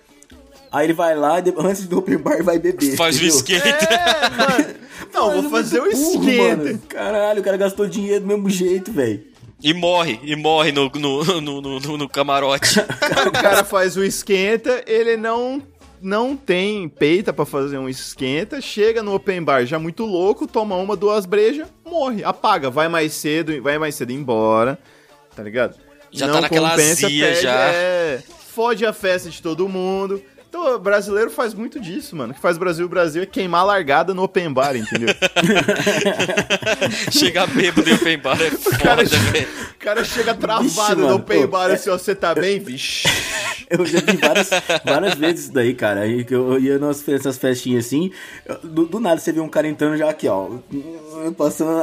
Aí ele vai lá, e antes do open bar, vai beber. Faz o entendeu? esquenta. É, mano. Não, Mano, vou fazer o burro, esquenta. mano. Caralho, o cara gastou dinheiro do mesmo jeito, velho. E morre, e morre no, no, no, no, no- no camarote. o cara faz o esquenta, ele não não tem peita pra fazer um esquenta, chega no open bar já muito louco, toma uma, duas brejas, morre, apaga, vai mais cedo, vai mais cedo embora, tá ligado? Já tá naquela azia já. É, fode a festa de todo mundo. Então, o brasileiro faz muito disso, mano. O que faz Brasil Brasil é queimar a largada no open bar, entendeu? Chegar bêbado em open bar é cara foda, velho. O cara chega travado Vixe, no open pô, bar é- assim, ó, você tá bem, bicho? Eu já vi várias, várias vezes isso daí, cara. Aí que eu ia nas fe- essas festinhas assim, eu- do, do nada você vê um cara entrando já aqui, ó. Passando.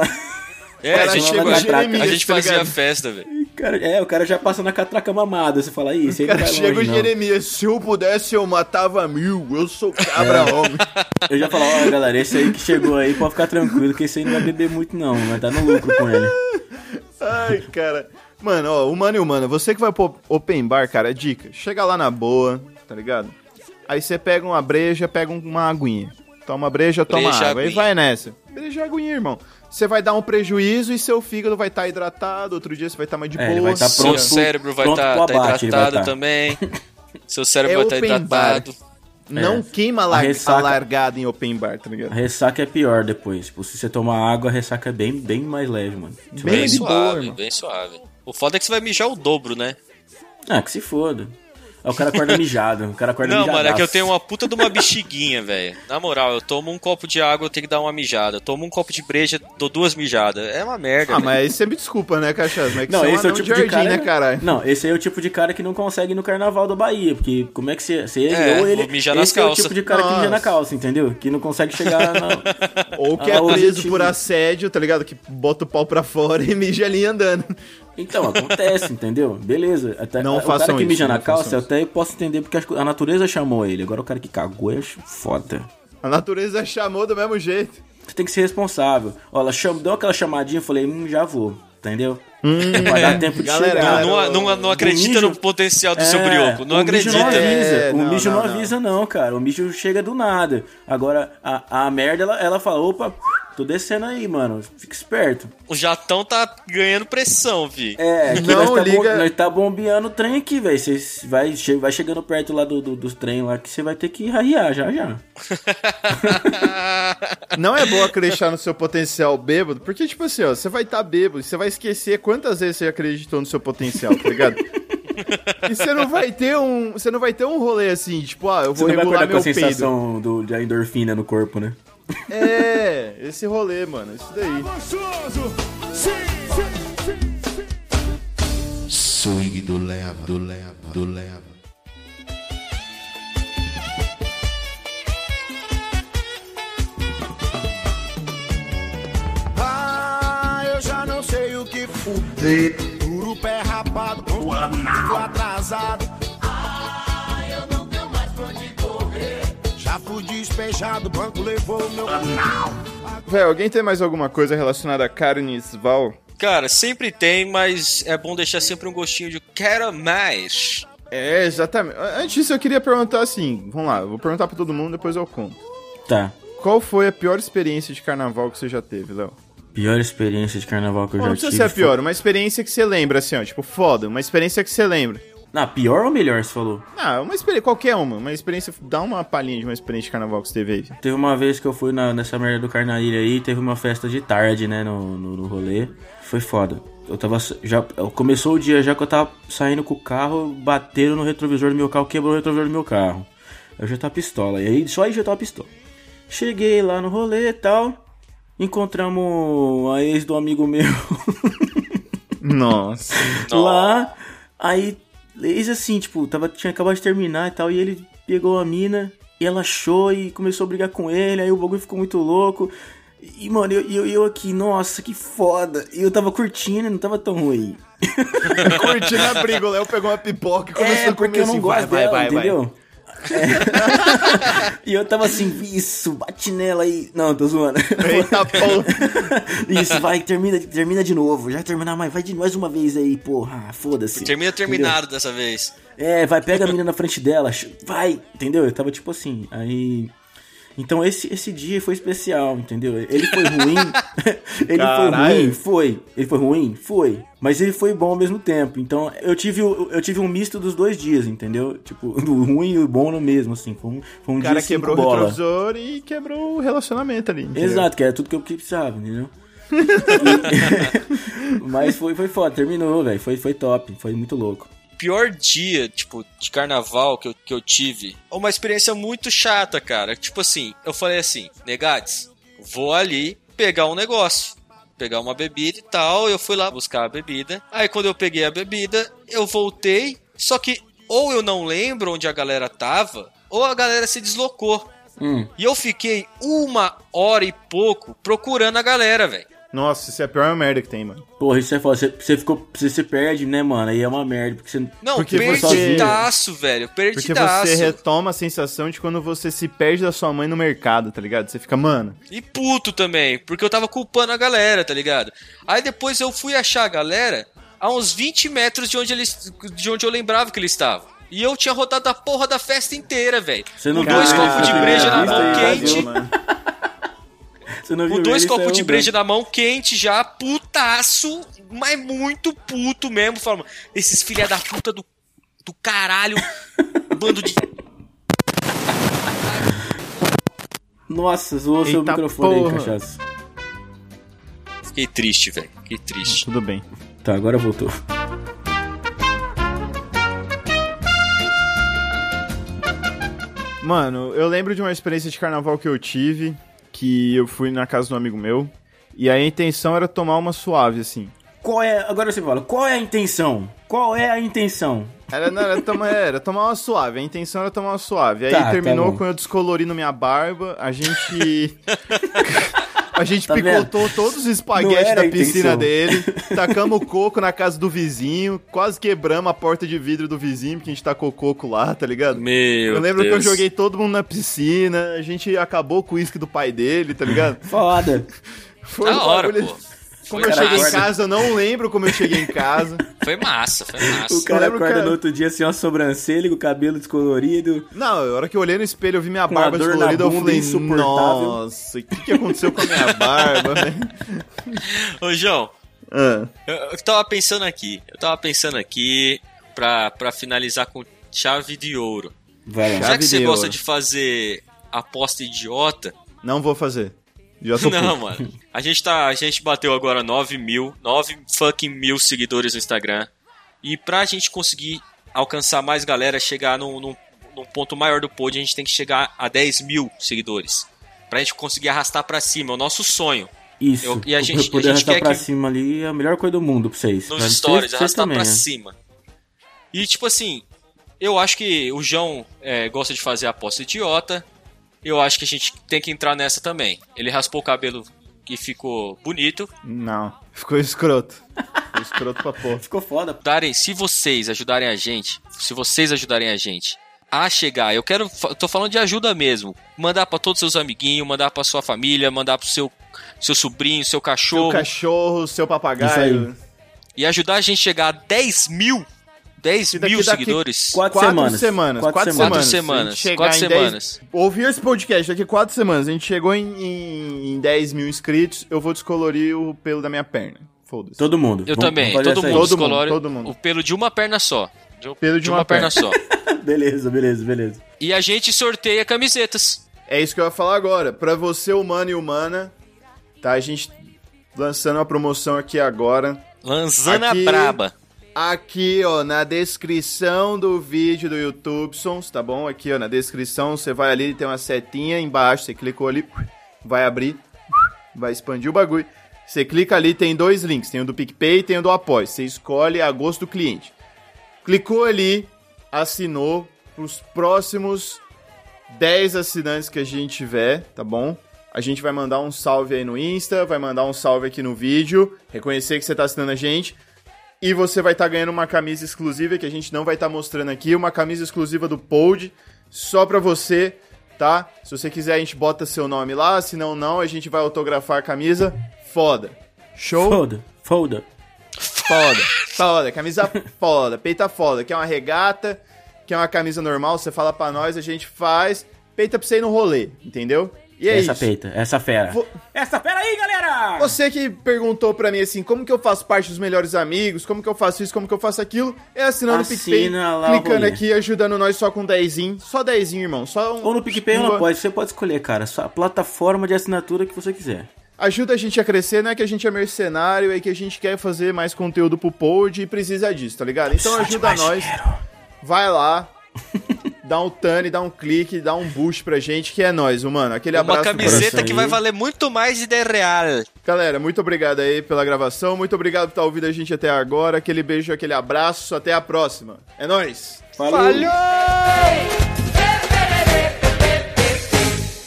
É, a Cara, gente, o Jeremias, a gente tá fazia festa, velho. Cara, é, o cara já passa na catraca mamada. Você fala, ih, esse O aí cara vai chega o longe, não. Jeremias, se eu pudesse eu matava mil, eu sou cabra É. homem. Eu já falo, ó, galera, esse aí que chegou aí pode ficar tranquilo, que esse aí não vai beber muito, não. Vai dar no lucro com ele. Ai, cara. Mano, ó, humano e humana, você que vai pro open bar, cara, dica. Chega lá na boa, tá ligado? Aí você pega uma breja, pega uma aguinha. Toma breja, toma Breja, água. Aí aguinha. vai nessa. Breja, aguinha, irmão. Você vai dar um prejuízo e seu fígado vai estar hidratado, outro dia você vai estar mais de É, ele boa. vai tá Seu pronto cérebro vai pronto estar hidratado tá. também. Seu cérebro É vai estar hidratado. Não É. queima a, A ressaca- a largada em open bar, tá A ligado? ressaca é pior depois. Tipo, se você tomar água, a ressaca é bem, bem mais leve, mano. Bem Bem boa, suave, irmão. bem suave. O foda é que você vai mijar o dobro, né? Ah, que se foda. Aí o cara acorda mijado. O cara acorda Não, mijadaço. mano, é que eu tenho uma puta de uma bexiguinha, velho. Na moral, eu tomo um copo de água, eu tenho que dar uma mijada. Eu tomo um copo de breja, dou duas mijadas. É uma merda, Ah, mas aí você me desculpa, né, Cachaça? Mas é que Não, você esse é o tipo de, jardim, cara. né, caralho? Não, esse aí é o tipo de cara que não consegue ir no carnaval da Bahia. Porque como é que você. você É, ou ele. vou mijar nas esse é o calças. tipo de cara que mija na Nossa. calça, entendeu? Que não consegue chegar na. Ou que é preso por assédio, tá ligado? Que bota o pau pra fora e mija ali andando. Então, acontece, entendeu? Beleza. Até, Não o cara que mija isso, na não calça, eu até posso entender porque a natureza chamou ele. Agora o cara que cagou, acho foda. A natureza chamou do mesmo jeito. Você tem que ser responsável. Ó, ela cham... deu aquela chamadinha, eu falei, hum, já vou. Entendeu? Vai dar tempo de Galera, chegar. Não, não, não, não acredita mijo- no potencial do seu É, brioco. Não o mijo acredita. não avisa. É, o não, mijo não, não, não. avisa, não, cara. O mijo chega do nada. Agora, a, a merda, ela, ela fala, opa, tô descendo aí, mano. Fica esperto. O jatão tá ganhando pressão, vi. É, aqui Não nós, tá liga- bom- nós tá bombeando o trem aqui, velho. Você vai, che- vai chegando perto lá do, do, dos trem lá que você vai ter que raiar já, já. Não é bom acreditar no seu potencial bêbado, porque, tipo assim, ó, você vai estar tá bêbado, você vai esquecer quantas vezes você acreditou no seu potencial, tá ligado? E você não vai ter um. Você não vai ter um rolê assim, tipo, ah, eu Você vou não vai acordar com a meu peido. sensação do, da endorfina no corpo, né? É, esse rolê, mano, isso daí. Gostoso! Sim, sim, sim, sim. Swing do leva, do leva, do leva. Ah, eu já não sei o que fuder. Duro pé rapado, fico atrasado. Fui despejado, o banco levou meu. Véi, alguém tem mais alguma coisa relacionada a Carnisval? Cara, sempre tem, mas é bom deixar sempre um gostinho de quero mais. É, exatamente. Antes disso, eu queria perguntar assim. Vamos lá, vou perguntar pra todo mundo, depois eu conto. Tá. Qual foi a pior experiência de carnaval que você já teve, Léo? Pior experiência de carnaval que eu Não, já não precisa tive. ser a pior, uma experiência que você lembra, assim, ó, tipo, foda, uma experiência que você lembra. Foi- Ah, pior ou melhor, você falou? Ah, uma experiência, qualquer uma, uma experiência, dá uma palhinha de uma experiência de carnaval que você teve aí. Teve uma vez que eu fui na- nessa merda do Carnaíra aí, teve uma festa de tarde, né, no, no, no rolê. Foi foda. Eu tava. Já, começou o dia já que eu tava saindo com o carro, bateram no retrovisor do meu carro, quebrou o retrovisor do meu carro. Eu já tava pistola. E aí, só aí já tava pistola. Cheguei lá no rolê e tal. Encontramos a ex do amigo meu Nossa. lá. Aí, eis assim, tipo, tava, tinha acabado de terminar e tal. E ele pegou a mina e ela achou e começou a brigar com ele. Aí o bagulho ficou muito louco. E, mano, eu, eu, eu aqui, nossa, que foda. E eu tava curtindo, não tava tão ruim. Curtindo a briga, o Léo pegou uma pipoca e começou É, a comer porque eu não assim, gosto vai, dela, vai, vai, vai. Entendeu? É. e eu tava assim, isso, bate nela aí. Não, tô zoando. Eita porra. Isso, vai, termina, termina de novo. Já terminar, mas vai de mais uma vez aí, porra. ah, Foda-se. Termina terminado dessa vez. É, vai, pega a menina na frente dela, vai, entendeu? Eu tava tipo assim, aí. Então esse, esse dia foi especial, entendeu? Ele foi ruim. ele Caralho. foi ruim, foi. Ele foi ruim, foi. Mas ele foi bom ao mesmo tempo. Então eu tive, eu tive um misto dos dois dias, entendeu? Tipo, do ruim e o bom no mesmo, assim. Foi um, foi um O cara dia cinco quebrou o retrovisor e quebrou o relacionamento ali. entendeu? Exato, que era tudo que eu precisava, entendeu? Mas foi, foi foda, terminou, velho. Foi, foi top, foi muito louco. Pior dia, tipo, de carnaval que eu, que eu tive, é uma experiência muito chata, cara. Tipo assim, eu falei assim, negades, vou ali pegar um negócio. Pegar uma bebida e tal, eu fui lá buscar a bebida. Aí quando eu peguei a bebida, eu voltei. Só que ou eu não lembro onde a galera tava, ou a galera se deslocou. Hum. E eu fiquei uma hora e pouco procurando a galera, velho. Nossa, isso é a pior merda que tem, mano. Porra, isso é foda. Você, você ficou. Você se perde, né, mano? Aí é uma merda. Porque você. Não, Porque você- perdidaço, velho. Porque Perdidaço. você retoma a sensação de quando você se perde da sua mãe no mercado, tá ligado? Você fica, mano, E puto também, porque eu tava culpando a galera, tá ligado? Aí depois eu fui achar a galera a uns 20 metros de onde eles. de onde eu lembrava que eles estavam. E eu tinha rodado a porra da festa inteira, velho. Você não Com dois copos de breja na mão quente. Você Com viu dois copos saiu de breja na mão quente já, putaço, mas muito puto mesmo. Falando, esses filha da puta do, do caralho, bando de. Nossa, zoou seu microfone porra. aí, cachaça. Fiquei triste, velho. Fiquei triste. tudo bem. Tá, agora voltou. Mano, eu lembro de uma experiência de carnaval que eu tive, que eu fui na casa de um amigo meu, e a intenção era tomar uma suave, assim. Qual é. Agora você fala, qual é a intenção? Qual é a intenção? Era, não, era, tomar, era tomar uma suave, a intenção era tomar uma suave. Aí Tá, tá terminou bom. com eu descolorindo minha barba, a gente. A gente Tá picotou todos os espaguetes da piscina intenção. dele, tacamos o coco na casa do vizinho, quase quebramos a porta de vidro do vizinho, porque a gente tacou coco lá, tá ligado? Meu eu lembro Deus. que eu joguei todo mundo na piscina, a gente acabou com o uísque do pai dele, tá ligado? Foda. Foi Da um hora, bagulho- pô. Como Foi eu cheguei em casa, eu não lembro como eu cheguei em casa. Foi massa, foi massa. O cara acorda que- no outro dia assim, uma sobrancelha, com o cabelo descolorido. Não, a hora que eu olhei no espelho, eu vi minha Com barba na descolorida, eu falei, insuportável. nossa, o que, que aconteceu com a minha barba, velho? Ô, João, Ah, eu, eu tava pensando aqui. Eu tava pensando aqui pra, pra finalizar com chave de ouro. Vai lá. Já Chave que você de gosta ouro. de fazer aposta idiota. não vou fazer. Já tô Não, puto. mano. A gente tá. A gente bateu agora 9 mil. 9 fucking mil seguidores no Instagram. E pra gente conseguir alcançar mais galera, chegar num, num, num ponto maior do pod, a gente tem que chegar a 10 mil seguidores. Pra gente conseguir arrastar pra cima. É o nosso sonho. Isso. Eu- e a gente- poder a gente arrastar quer pra que- cima ali é a melhor coisa do mundo pra vocês. Nos Pra stories, vocês- vocês arrastar também, pra né? cima. E tipo assim, eu acho que o João é, gosta de fazer aposta idiota. Eu acho que a gente tem que entrar nessa também. Ele raspou o cabelo e ficou bonito. Não, ficou escroto. Ficou escroto pra porra. Ficou foda. Darem, se vocês ajudarem a gente, se vocês ajudarem a gente a chegar, eu quero, eu tô falando de ajuda mesmo. Mandar pra todos os seus amiguinhos, mandar pra sua família, mandar pro seu seu sobrinho, seu Seu cachorro cachorro, seu Isso papagaio. e ajudar a gente a chegar a 10 mil, 10 E daqui- mil daqui seguidores. Quatro, Quatro semanas. semanas. Quatro, Quatro semanas. Quatro semanas, quatro em 10 semanas. Ouvir esse podcast daqui a quatro semanas. A gente chegou em, em, em 10 mil inscritos. Eu vou descolorir o pelo da minha perna. Foda-se. Todo mundo. Eu Vamos- também, todo mundo Todo mundo, todo mundo. o pelo de uma perna só. De, Pelo de de uma uma perna perna. só. Beleza, beleza, beleza. E a gente sorteia camisetas. É isso que eu ia falar agora. Pra você, humano e humana, tá? A gente lançando uma promoção aqui agora. Lanzana Aqui- braba. Aqui, ó, na descrição do vídeo do YouTube, Sons, tá bom? Aqui, ó, na descrição, você vai ali, tem uma setinha embaixo, você clicou ali, vai abrir, vai expandir o bagulho. Você clica ali, tem dois links, tem o do PicPay e tem o do Apoia. Você escolhe a gosto do cliente. Clicou ali, assinou pros próximos 10 assinantes que a gente tiver, tá bom? A gente vai mandar um salve aí no Insta, vai mandar um salve aqui no vídeo, reconhecer que você tá assinando a gente. E você vai estar ganhando uma camisa exclusiva que a gente não vai estar mostrando aqui, uma camisa exclusiva do Pod, só pra você, tá? Se você quiser, a gente bota seu nome lá, se não, não, a gente vai autografar a camisa. Foda. Show? Foda, foda. Foda. Foda. Camisa foda. Peita foda. Quer uma regata, quer uma camisa normal, você fala pra nós, a gente faz. Peita pra você ir no rolê, entendeu? E é essa isso. peita, essa fera. Vo- Essa fera aí, galera! Você que perguntou pra mim assim, como que eu faço parte dos melhores amigos, como que eu faço isso, como que eu faço aquilo, é assinando o PicPay, Assina lá o clicando rolê. aqui, ajudando nós só com 10, só 10, irmão, só um... Ou no PicPay ou no Pode, você pode escolher, cara. Sua plataforma de assinatura que você quiser. Ajuda a gente a crescer, não é que a gente é mercenário, é que a gente quer fazer mais conteúdo pro pod e precisa disso, tá ligado? Então ajuda nós, vai lá, dá um tane, dá um clique, dá um boost pra gente, que é nós, mano. Aquele Uma abraço no camiseta que aí. vai valer muito mais de 10 real. Galera, muito obrigado aí pela gravação, muito obrigado por estar ouvindo a gente até agora. Aquele beijo, aquele abraço, até a próxima. É nóis! Falou!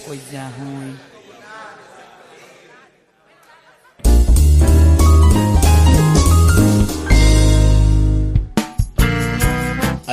Coisa ruim.